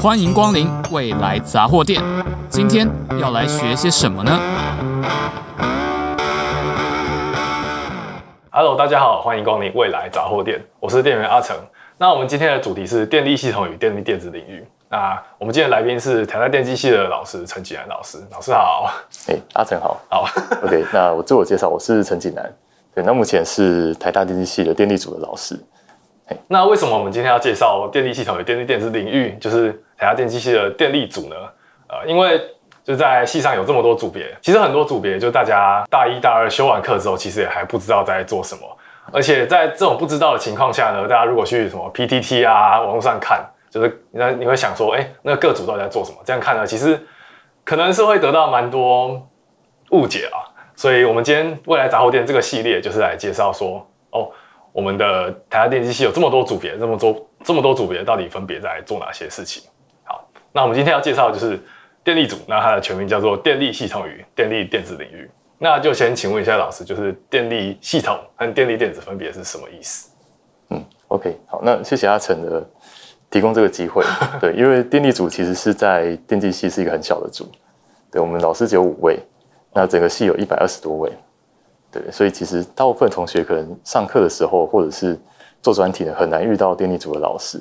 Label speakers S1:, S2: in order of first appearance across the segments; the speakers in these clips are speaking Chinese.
S1: 欢迎光临未来杂货店。今天要来学些什么呢
S2: ？Hello，大家好，欢迎光临未来杂货店，我是店员阿成。那我们今天的主题是电力系统与电力电子领域。那我们今天的来宾是台大电机系的老师陈景南老师，老师好。
S3: 哎，阿成好。
S2: 好，
S3: OK，那我自我介绍，我是陈景南。对，那目前是台大电机系的电力组的老师。
S2: 那为什么我们今天要介绍电力系统与电力电子领域，就是台大电机系的电力组呢？呃，因为就在系上有这么多组别，其实很多组别就大家大一大二修完课之后，其实也还不知道在做什么。而且在这种不知道的情况下呢，大家如果去什么 PTT 啊网络上看，就是那你会想说，哎，那个各组到底在做什么？这样看呢，其实可能是会得到蛮多误解啊。所以我们今天未来杂货店这个系列就是来介绍说，哦。我们的台大电机系有这么多组别，这么多这么多组别，到底分别在做哪些事情？好，那我们今天要介绍的就是电力组，那它的全名叫做电力系统与电力电子领域。那就先请问一下老师，就是电力系统和电力电子分别是什么意思？
S3: 嗯，OK，好，那谢谢阿成的提供这个机会。对，因为电力组其实是在电机系是一个很小的组，对，我们老师只有五位，那整个系有一百二十多位。对，所以其实大部分同学可能上课的时候，或者是做专题呢，很难遇到电力组的老师。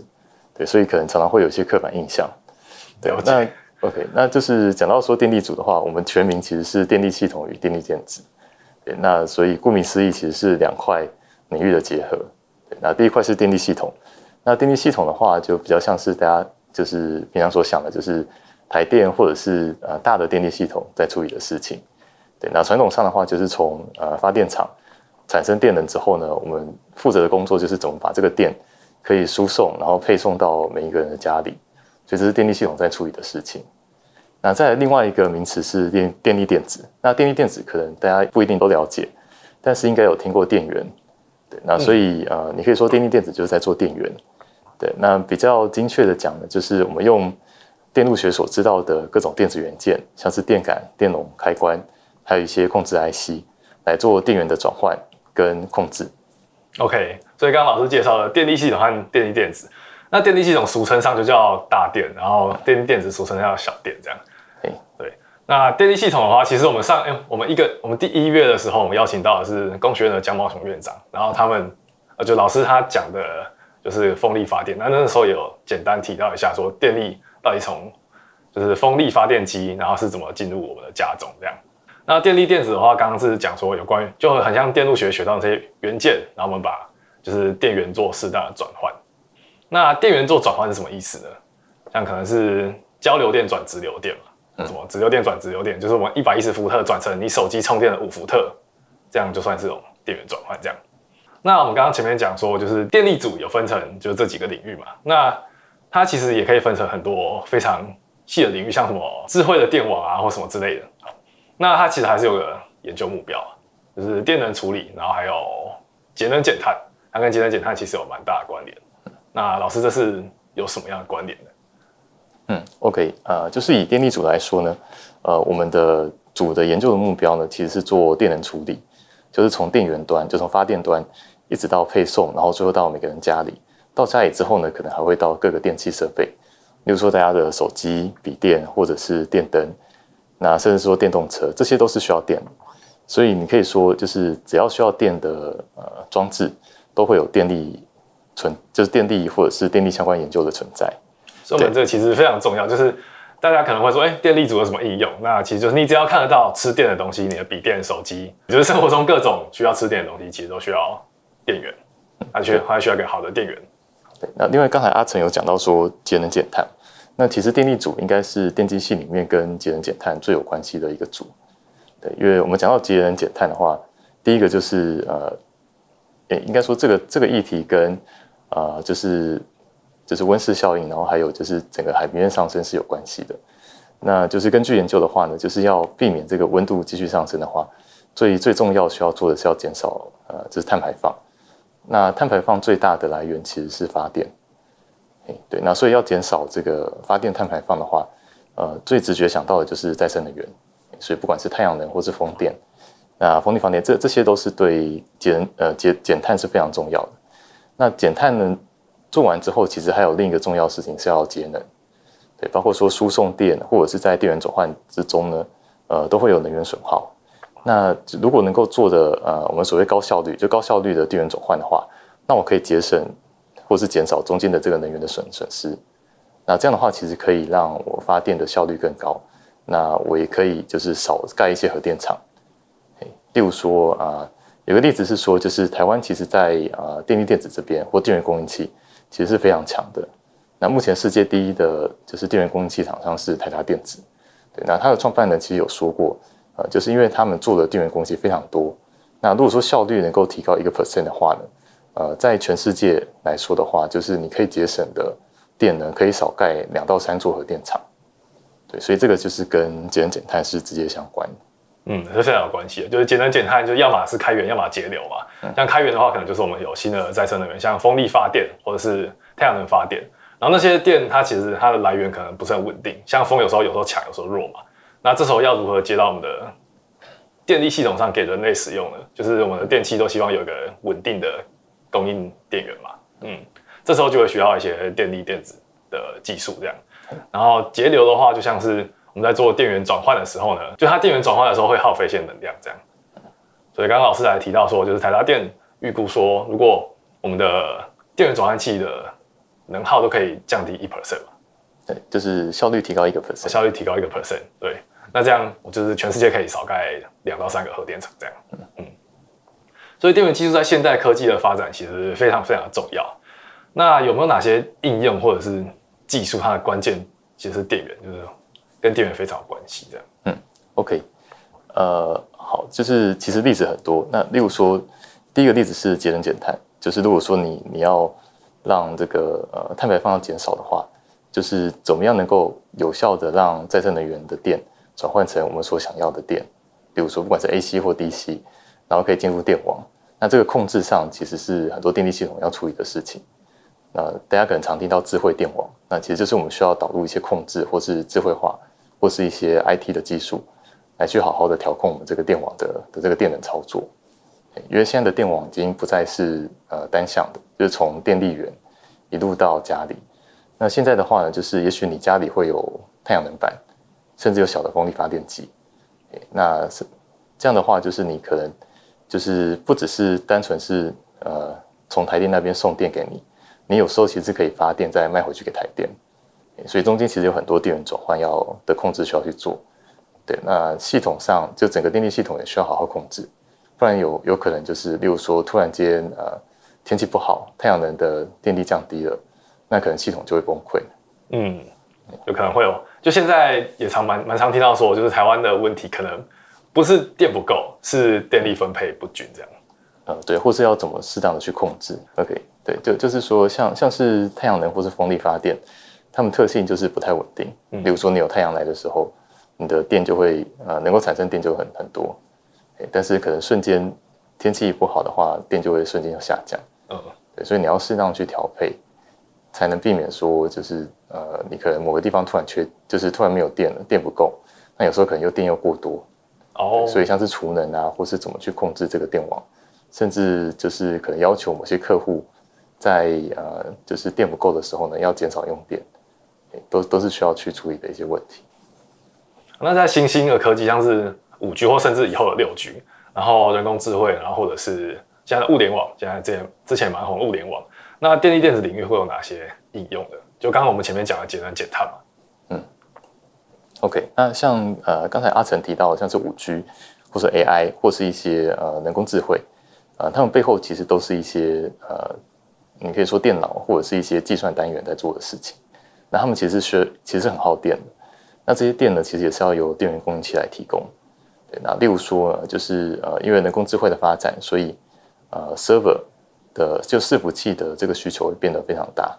S3: 对，所以可能常常会有一些刻板印象。对，那 OK，那就是讲到说电力组的话，我们全名其实是电力系统与电力电子。对，那所以顾名思义，其实是两块领域的结合。对，那第一块是电力系统。那电力系统的话，就比较像是大家就是平常所想的，就是台电或者是呃大的电力系统在处理的事情。对，那传统上的话，就是从呃发电厂产生电能之后呢，我们负责的工作就是怎么把这个电可以输送，然后配送到每一个人的家里，所以这是电力系统在处理的事情。那再来另外一个名词是电电力电子。那电力电子可能大家不一定都了解，但是应该有听过电源。对，那所以呃，你可以说电力电子就是在做电源。对，那比较精确的讲呢，就是我们用电路学所知道的各种电子元件，像是电感、电容、开关。还有一些控制 IC 来做电源的转换跟控制。
S2: OK，所以刚刚老师介绍了电力系统和电力电子。那电力系统俗称上就叫大电，然后电力电子俗称叫小电，这样。对。那电力系统的话，其实我们上，欸、我们一个我们第一月的时候，我们邀请到的是工学院的江茂雄院长，然后他们呃，就老师他讲的就是风力发电。那那个时候有简单提到一下，说电力到底从就是风力发电机，然后是怎么进入我们的家中这样。那电力电子的话，刚刚是讲说有关于，就很像电路学学到这些元件，然后我们把就是电源做适当的转换。那电源做转换是什么意思呢？像可能是交流电转直流电嘛，什么直流电转直流电，就是我们一百一十伏特转成你手机充电的五伏特，这样就算是这种电源转换这样。那我们刚刚前面讲说，就是电力组有分成就是这几个领域嘛，那它其实也可以分成很多非常细的领域，像什么智慧的电网啊，或什么之类的。那它其实还是有个研究目标，就是电能处理，然后还有节能减碳，它跟节能减碳其实有蛮大的关联。那老师这是有什么样的观点呢？
S3: 嗯，OK，呃，就是以电力组来说呢，呃，我们的组的研究的目标呢，其实是做电能处理，就是从电源端，就从发电端一直到配送，然后最后到每个人家里。到家里之后呢，可能还会到各个电器设备，例如说大家的手机、笔电或者是电灯。那甚至说电动车，这些都是需要电，所以你可以说，就是只要需要电的呃装置，都会有电力存，就是电力或者是电力相关研究的存在。
S2: 所以我们这个其实非常重要，就是大家可能会说，哎，电力组有什么应用？那其实就是你只要看得到吃电的东西，你的笔电、手机，就是生活中各种需要吃电的东西，其实都需要电源，而且还需要一个好的电源。
S3: 对，那另外刚才阿成有讲到说节能减碳。那其实电力组应该是电机系里面跟节能减碳最有关系的一个组，对，因为我们讲到节能减碳的话，第一个就是呃，诶，应该说这个这个议题跟啊、呃，就是就是温室效应，然后还有就是整个海平面上升是有关系的。那就是根据研究的话呢，就是要避免这个温度继续上升的话，最最重要需要做的是要减少呃，就是碳排放。那碳排放最大的来源其实是发电。对，那所以要减少这个发电碳排放的话，呃，最直觉想到的就是再生能源。所以不管是太阳能或是风电，那风力发电这这些都是对减呃减减碳是非常重要的。那减碳呢做完之后，其实还有另一个重要事情是要节能。对，包括说输送电或者是在电源转换之中呢，呃，都会有能源损耗。那如果能够做的呃，我们所谓高效率，就高效率的电源转换的话，那我可以节省或是减少中间的这个能源的损损失。那这样的话，其实可以让我发电的效率更高。那我也可以就是少盖一些核电厂。例如说啊、有个例子是说，就是台湾其实在、呃、电力电子这边或电源供应器其实是非常强的。那目前世界第一的就是电源供应器厂商是台达电子。对，那他的创办人其实有说过。呃，就是因为他们做的电源供给非常多，那如果说效率能够提高一个 percent 的话呢，呃，在全世界来说的话，就是你可以节省的电能可以少盖两到三座核电厂，对，所以这个就是跟节能减碳是直接相关的。
S2: 嗯，是非常有关系的，就是节能减碳，就是要么是开源，要么节流嘛。像开源的话，可能就是我们有新的再生能源，像风力发电或者是太阳能发电，然后那些电它其实它的来源可能不是很稳定，像风有时候有时候强，有时候弱嘛。那这时候要如何接到我们的电力系统上给人类使用呢？就是我们的电器都希望有一个稳定的供应电源嘛。嗯，这时候就会需要一些电力电子的技术这样。然后节流的话，就像是我们在做电源转换的时候呢，就它电源转换的时候会耗费一些能量这样。所以刚刚老师还提到说，就是台达电预估说，如果我们的电源转换器的能耗都可以降低一 percent 嘛。
S3: 对，就是效率提高一个 percent，
S2: 效率提高一个 percent，对。那这样，我就是全世界可以少盖两到三个核电厂，这样。嗯嗯。所以电源技术在现代科技的发展，其实非常非常的重要。那有没有哪些应用或者是技术，它的关键其实是电源，就是跟电源非常有关系，的。
S3: 嗯，OK，呃，好，就是其实例子很多。那例如说，第一个例子是节能减碳，就是如果说你你要让这个呃碳排放要减少的话，就是怎么样能够有效的让再生能源的电转换成我们所想要的电，比如说不管是 AC 或 DC，然后可以进入电网。那这个控制上其实是很多电力系统要处理的事情。那大家可能常听到智慧电网，那其实就是我们需要导入一些控制，或是智慧化，或是一些 IT 的技术，来去好好的调控我们这个电网的的这个电能操作。因为现在的电网已经不再是呃单向的，就是从电力源一路到家里。那现在的话呢，就是也许你家里会有太阳能板。甚至有小的风力发电机，那是这样的话，就是你可能就是不只是单纯是呃从台电那边送电给你，你有时候其实可以发电再卖回去给台电，所以中间其实有很多电源转换要的控制需要去做。对，那系统上就整个电力系统也需要好好控制，不然有有可能就是例如说突然间呃天气不好，太阳能的电力降低了，那可能系统就会崩溃。
S2: 嗯，有可能会有。就现在也常蛮蛮常听到说，就是台湾的问题可能不是电不够，是电力分配不均这样。
S3: 呃，对，或是要怎么适当的去控制？OK，对，就就是说像像是太阳能或是风力发电，它们特性就是不太稳定。嗯，比如说你有太阳来的时候，你的电就会呃能够产生电就很很多，但是可能瞬间天气不好的话，电就会瞬间要下降。嗯，对，所以你要适当去调配。才能避免说，就是呃，你可能某个地方突然缺，就是突然没有电了，电不够，那有时候可能又电又过多，哦，所以像是储能啊，或是怎么去控制这个电网，甚至就是可能要求某些客户在呃，就是电不够的时候呢，要减少用电，都都是需要去处理的一些问题。
S2: 那在新兴的科技，像是五 G 或甚至以后的六 G，然后人工智慧，然后或者是现在的物联网，现在之前之前蛮红的物联网。那电力电子领域会有哪些应用的？就刚刚我们前面讲的节能减碳嘛。
S3: 嗯，OK，那像呃刚才阿成提到的，像是五 G 或是 AI 或是一些呃人工智慧，呃，他们背后其实都是一些呃，你可以说电脑或者是一些计算单元在做的事情。那他们其实是其实很耗电的。那这些电呢，其实也是要由电源供应器来提供。对，那例如说，就是呃，因为人工智慧的发展，所以呃，server。的就伺服器的这个需求会变得非常大，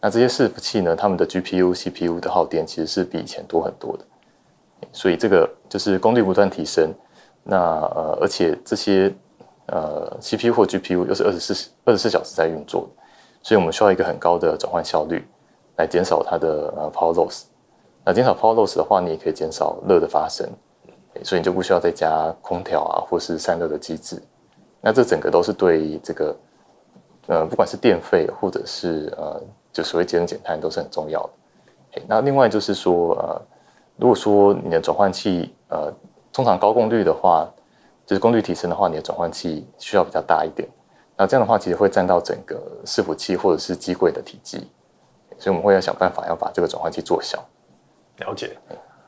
S3: 那这些伺服器呢，他们的 GPU、CPU 的耗电其实是比以前多很多的，所以这个就是功率不断提升，那呃，而且这些呃 CPU 或 GPU 又是二十四二十四小时在运作，所以我们需要一个很高的转换效率来减少它的呃 power loss。那减少 power loss 的话，你也可以减少热的发生，所以你就不需要再加空调啊或是散热的机制。那这整个都是对这个。呃，不管是电费或者是呃，就所谓节能减碳，都是很重要的。那另外就是说，呃，如果说你的转换器，呃，通常高功率的话，就是功率提升的话，你的转换器需要比较大一点。那这样的话，其实会占到整个伺服器或者是机柜的体积，所以我们会要想办法要把这个转换器做小。
S2: 了解。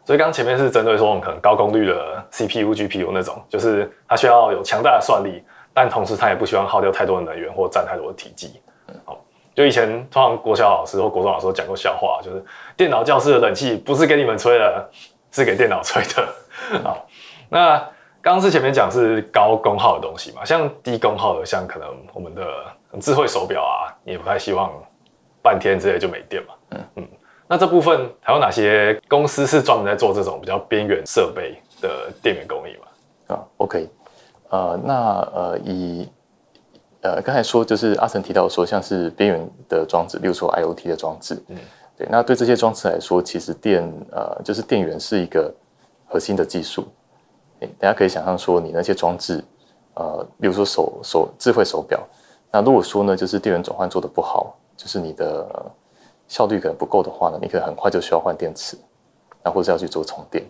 S2: 所以刚前面是针对说我们可能高功率的 CPU、GPU 那种，就是它需要有强大的算力，但同时它也不希望耗掉太多的能源或占太多的体积。好，就以前通常国小老师或国中老师讲过笑话，就是电脑教室的冷气不是给你们吹的，是给电脑吹的。好，那刚刚是前面讲是高功耗的东西嘛，像低功耗的，像可能我们的智慧手表啊，你也不太希望半天之内就没电嘛。嗯嗯。那这部分还有哪些公司是专门在做这种比较边缘设备的电源供应嘛？
S3: 啊，OK，呃，那呃以呃刚才说就是阿成提到说像是边缘的装置，例如说 IoT 的装置，嗯，对，那对这些装置来说，其实电呃就是电源是一个核心的技术。诶，大家可以想象说你那些装置，呃，比如说手手智慧手表，那如果说呢就是电源转换做的不好，就是你的。效率可能不够的话呢，你可能很快就需要换电池，那或者要去做充电，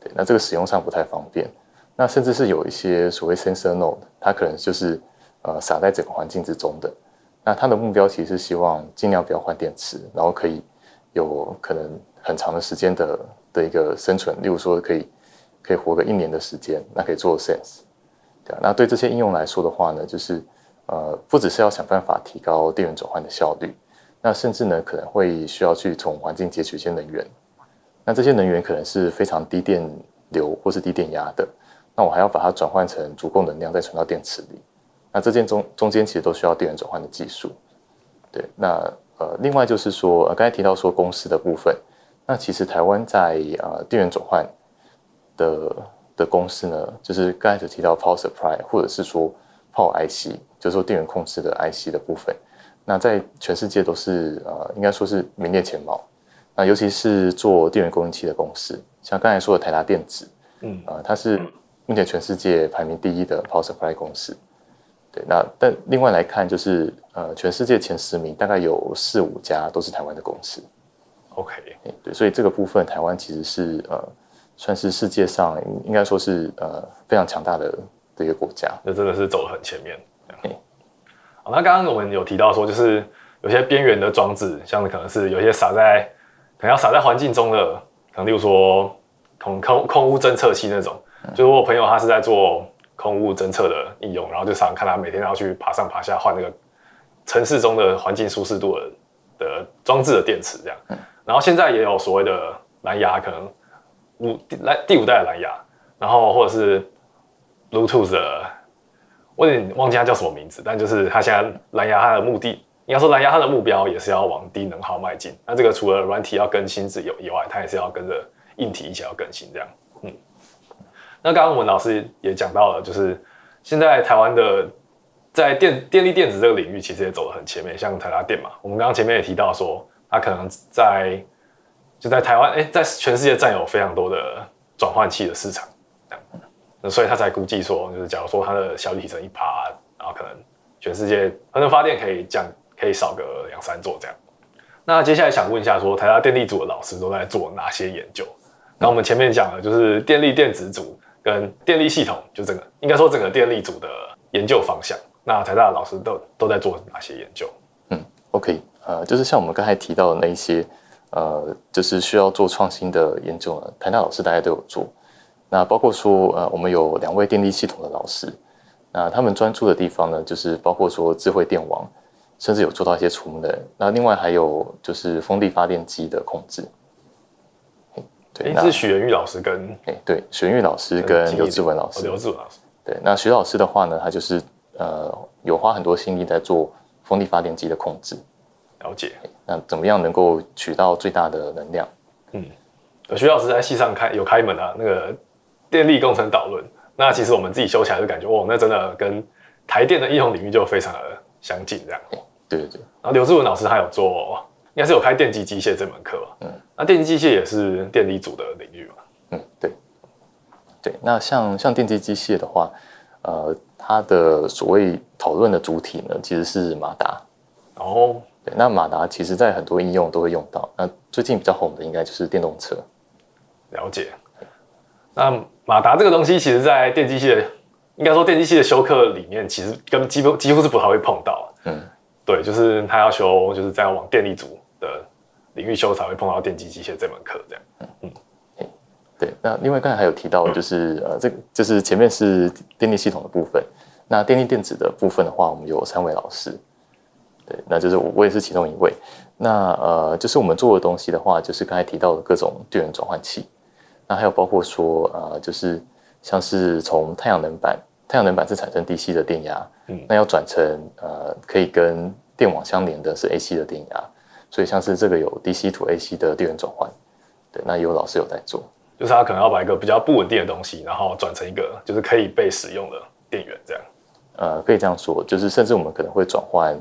S3: 对，那这个使用上不太方便。那甚至是有一些所谓 sensor node，它可能就是呃撒在整个环境之中的。那它的目标其实是希望尽量不要换电池，然后可以有可能很长的时间的的一个生存，例如说可以可以活个一年的时间，那可以做 sense。对，那对这些应用来说的话呢，就是呃不只是要想办法提高电源转换的效率。那甚至呢，可能会需要去从环境截取一些能源，那这些能源可能是非常低电流或是低电压的，那我还要把它转换成足够能量再存到电池里，那这件中中间其实都需要电源转换的技术。对，那呃，另外就是说，呃，刚才提到说公司的部分，那其实台湾在呃电源转换的的公司呢，就是刚才有提到 Power Supply 或者是说 Power IC，就是说电源控制的 IC 的部分。那在全世界都是呃，应该说是名列前茅。那尤其是做电源供应器的公司，像刚才说的台达电子，嗯，啊、呃，它是目前全世界排名第一的 Power Supply 公司。对，那但另外来看，就是呃，全世界前十名大概有四五家都是台湾的公司。
S2: OK，
S3: 对，所以这个部分台湾其实是呃，算是世界上应该说是呃非常强大的的一个国家。
S2: 那真的是走得很前面。那刚刚我们有提到说，就是有些边缘的装置，像可能是有些撒在，可能要撒在环境中的，可能例如说空空空污侦测器那种。就是我朋友他是在做空污侦测的应用，然后就常常看他每天要去爬上爬下换那个城市中的环境舒适度的的装置的电池这样。然后现在也有所谓的蓝牙，可能五来第五代的蓝牙，然后或者是 Bluetooth 的。我有点忘记它叫什么名字，但就是它现在蓝牙它的目的，应该说蓝牙它的目标也是要往低能耗迈进。那这个除了软体要更新之有以外，它也是要跟着硬体一起要更新这样。嗯，那刚刚我们老师也讲到了，就是现在台湾的在电电力电子这个领域其实也走得很前面，像台达电嘛，我们刚刚前面也提到说，它可能在就在台湾，哎、在全世界占有非常多的转换器的市场。所以他才估计说，就是假如说它的效率提升一趴，然后可能全世界可能发电可以降，可以少个两三座这样。那接下来想问一下，说台大电力组的老师都在做哪些研究？那我们前面讲的就是电力电子组跟电力系统，就整个应该说整个电力组的研究方向。那台大的老师都都在做哪些研究？
S3: 嗯，OK，呃，就是像我们刚才提到的那一些，呃，就是需要做创新的研究呢，台大老师大家都有做。那包括说，呃，我们有两位电力系统的老师，那他们专注的地方呢，就是包括说智慧电网，甚至有做到一些储能。那另外还有就是风力发电机的控制。
S2: 对，那是许元玉老师跟
S3: 哎，对，许元玉老师跟刘志文老师。
S2: 刘志文老师。
S3: 对，那许老师的话呢，他就是呃，有花很多心力在做风力发电机的控制。
S2: 了解。
S3: 那怎么样能够取到最大的能量？
S2: 嗯，许老师在系上开有开门啊，那个。电力工程导论，那其实我们自己修起来就感觉，哦，那真的跟台电的应用领域就非常的相近，这样。
S3: 对对对。
S2: 然后刘志文老师他有做，应该是有开电机机械这门课吧？嗯。那电机机械也是电力组的领域嘛？
S3: 嗯，对。对，那像像电机机械的话，呃，它的所谓讨论的主体呢，其实是马达。
S2: 哦。
S3: 对，那马达其实在很多应用都会用到。那最近比较红的应该就是电动车。
S2: 了解。那马达这个东西，其实在电机系的，应该说电机系的修课里面，其实跟几乎几乎是不太会碰到。嗯，对，就是他要修，就是在往电力组的领域修才会碰到电机机械这门课这样。嗯嗯。
S3: 对，那另外刚才还有提到，就是呃，这个就是前面是电力系统的部分，那电力电子的部分的话，我们有三位老师。对，那就是我，我也是其中一位。那呃，就是我们做的东西的话，就是刚才提到的各种电源转换器。那还有包括说呃，就是像是从太阳能板，太阳能板是产生 DC 的电压，嗯，那要转成呃可以跟电网相连的是 AC 的电压，所以像是这个有 DC to AC 的电源转换，对，那有老师有在做，
S2: 就是他可能要把一个比较不稳定的东西，然后转成一个就是可以被使用的电源这样。
S3: 呃，可以这样说，就是甚至我们可能会转换。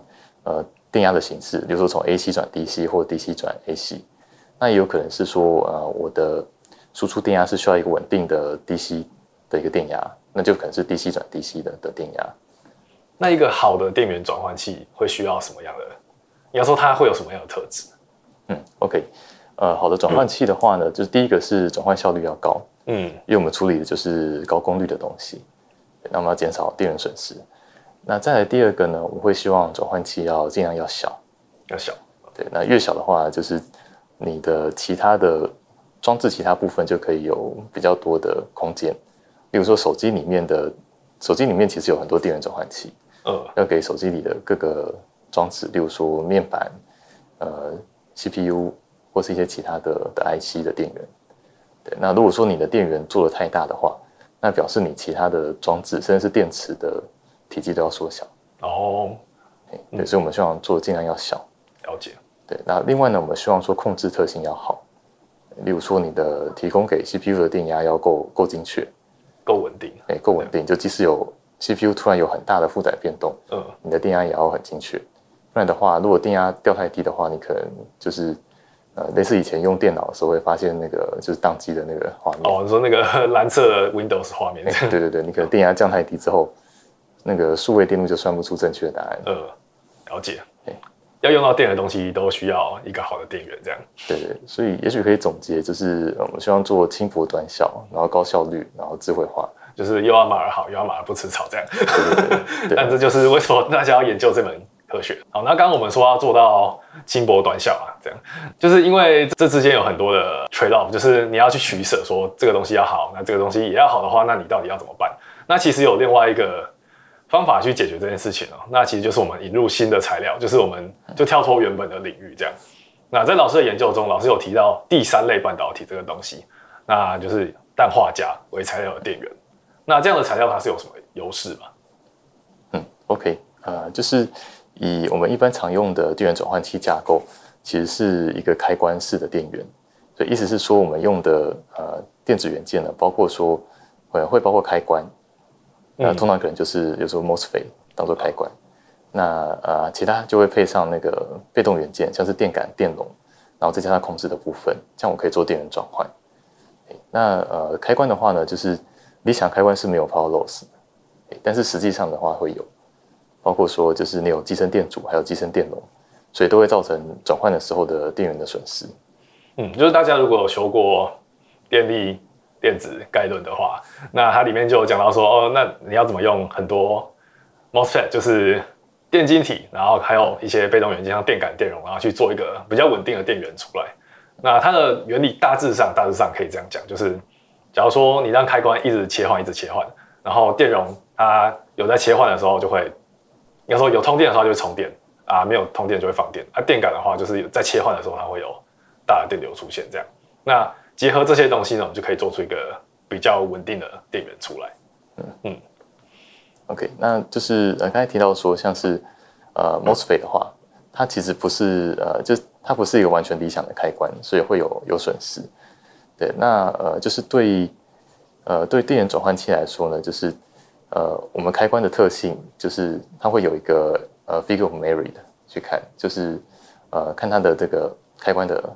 S3: 呃，电压的形式，比如说从 AC 转 DC 或 DC 转 AC，那也有可能是说，呃，我的输出电压是需要一个稳定的 DC 的一个电压，那就可能是 DC 转 DC 的的电压。
S2: 那一个好的电源转换器会需要什么样的？你要说它会有什么样的特质？
S3: 嗯，OK，呃，好的转换器的话呢，嗯、就是第一个是转换效率要高，嗯，因为我们处理的就是高功率的东西，那么要减少电源损失。那再来第二个呢，我会希望转换器要尽量要小，
S2: 要小。
S3: 对，那越小的话，就是你的其他的装置其他部分就可以有比较多的空间。例如说手机里面的，手机里面其实有很多电源转换器，嗯，要给手机里的各个装置，例如说面板、呃 CPU 或是一些其他的的 IC 的电源。对，那如果说你的电源做的太大的话，那表示你其他的装置甚至是电池的。体积都要缩小
S2: 哦，
S3: 对，所以我们希望做的尽量要小。
S2: 了解。
S3: 对，那另外呢，我们希望说控制特性要好，例如说你的提供给 CPU 的电压要够够精确，
S2: 够稳定。
S3: 哎，够稳定，就即使有 CPU 突然有很大的负载变动，嗯，你的电压也要很精确。不然的话，如果电压掉太低的话，你可能就是呃，类似以前用电脑的时候会发现那个就是宕机的那个画面。
S2: 哦，你说那个 蓝色的 Windows 画面。
S3: 对对对，你可能电压降太低之后。那个数位电路就算不出正确的答案。
S2: 呃，了解。要用到电的东西都需要一个好的电源，这样。
S3: 对对，所以也许可以总结，就是我们希望做轻薄短小，然后高效率，然后智慧化，
S2: 就是又要马儿好，又要马儿不吃草，这样。对对对，但这就是为什么大家要研究这门科学。好，那刚刚我们说要做到轻薄短小啊，这样，就是因为这之间有很多的 trade off，就是你要去取舍，说这个东西要好，那这个东西也要好的话，那你到底要怎么办？那其实有另外一个。方法去解决这件事情哦，那其实就是我们引入新的材料，就是我们就跳脱原本的领域这样。那在老师的研究中，老师有提到第三类半导体这个东西，那就是氮化镓为材料的电源。那这样的材料它是有什么优势吗？
S3: 嗯，OK，呃，就是以我们一般常用的电源转换器架构，其实是一个开关式的电源，所以意思是说我们用的呃电子元件呢，包括说会会包括开关。那通常可能就是有时候 MOSFET 当做开关，那呃其他就会配上那个被动元件，像是电感、电容，然后再加上控制的部分，这样我可以做电源转换。那呃开关的话呢，就是理想开关是没有 power loss，但是实际上的话会有，包括说就是你有机身电阻，还有机身电容，所以都会造成转换的时候的电源的损失。
S2: 嗯，就是大家如果有修过电力。电子概论的话，那它里面就有讲到说，哦，那你要怎么用很多 MOSFET，就是电晶体，然后还有一些被动元件，像电感、电容，然后去做一个比较稳定的电源出来。那它的原理大致上，大致上可以这样讲，就是假如说你让开关一直切换，一直切换，然后电容它有在切换的时候就会，要说有通电的时候就会充电啊，没有通电就会放电。啊，电感的话就是在切换的时候它会有大的电流出现，这样。那结合这些东西呢，我们就可以做出一个比较稳定的电源出来。嗯嗯
S3: ，OK，那就是呃刚才提到说，像是呃 MOSFET 的话，它其实不是呃，就它不是一个完全理想的开关，所以会有有损失。对，那呃就是对呃对电源转换器来说呢，就是呃我们开关的特性就是它会有一个呃 figure of merit 去看，就是呃看它的这个开关的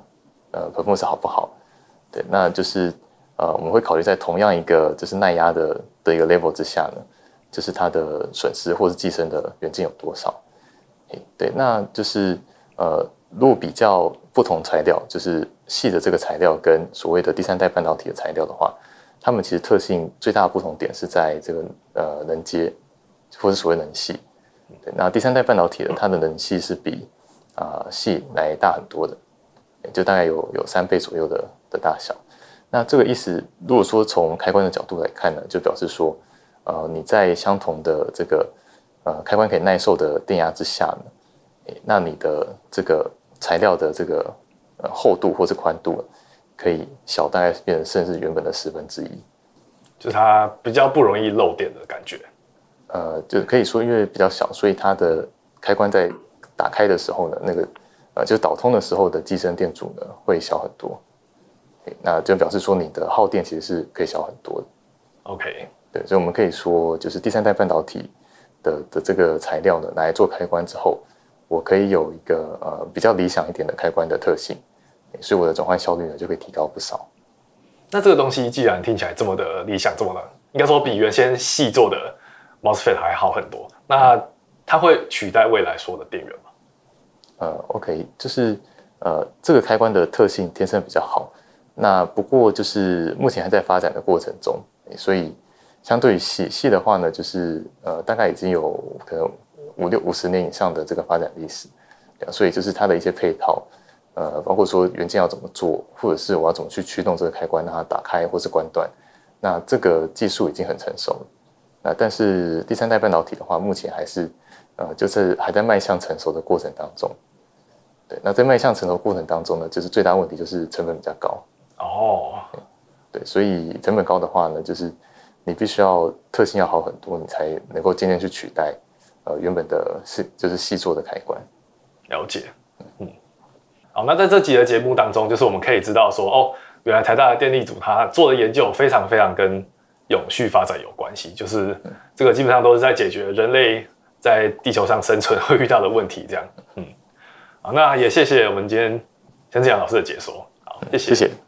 S3: 呃 performance 好不好。对，那就是呃，我们会考虑在同样一个就是耐压的的一个 level 之下呢，就是它的损失或是寄生的元件有多少。对，那就是呃，如果比较不同材料，就是细的这个材料跟所谓的第三代半导体的材料的话，它们其实特性最大的不同点是在这个呃能阶，或是所谓能系。对，那第三代半导体的它的能系是比啊系来大很多的，就大概有有三倍左右的的大小。那这个意思，如果说从开关的角度来看呢，就表示说，呃，你在相同的这个呃开关可以耐受的电压之下呢，那你的这个材料的这个呃厚度或是宽度可以小，大概变成甚至原本的十分之一，
S2: 就是它比较不容易漏电的感觉。
S3: 呃，就可以说因为比较小，所以它的开关在打开的时候呢，那个呃就是导通的时候的机身电阻呢会小很多。那就表示说你的耗电其实是可以小很多的。
S2: OK，
S3: 对，所以我们可以说，就是第三代半导体的的这个材料呢，拿来做开关之后，我可以有一个呃比较理想一点的开关的特性，所以我的转换效率呢就可以提高不少。
S2: 那这个东西既然听起来这么的理想，这么的应该说比原先细做的 MOSFET 还好很多，那它会取代未来说的电源吗？
S3: 呃，OK，就是呃这个开关的特性天生比较好。那不过就是目前还在发展的过程中，所以相对于矽矽的话呢，就是呃大概已经有可能五六五十年以上的这个发展历史，所以就是它的一些配套，呃包括说元件要怎么做，或者是我要怎么去驱动这个开关让它打开或是关断，那这个技术已经很成熟了。那但是第三代半导体的话，目前还是呃就是还在迈向成熟的过程当中。对，那在迈向成熟过程当中呢，就是最大问题就是成本比较高。
S2: 哦，
S3: 对，所以成本高的话呢，就是你必须要特性要好很多，你才能够渐渐去取代呃原本的是就是细做的开关。
S2: 了解，嗯，好，那在这集的节目当中，就是我们可以知道说，哦，原来台大的电力组它做的研究非常非常跟永续发展有关系，就是这个基本上都是在解决人类在地球上生存 会遇到的问题，这样，嗯，好，那也谢谢我们今天陈志扬老师的解说，好，谢谢。谢谢。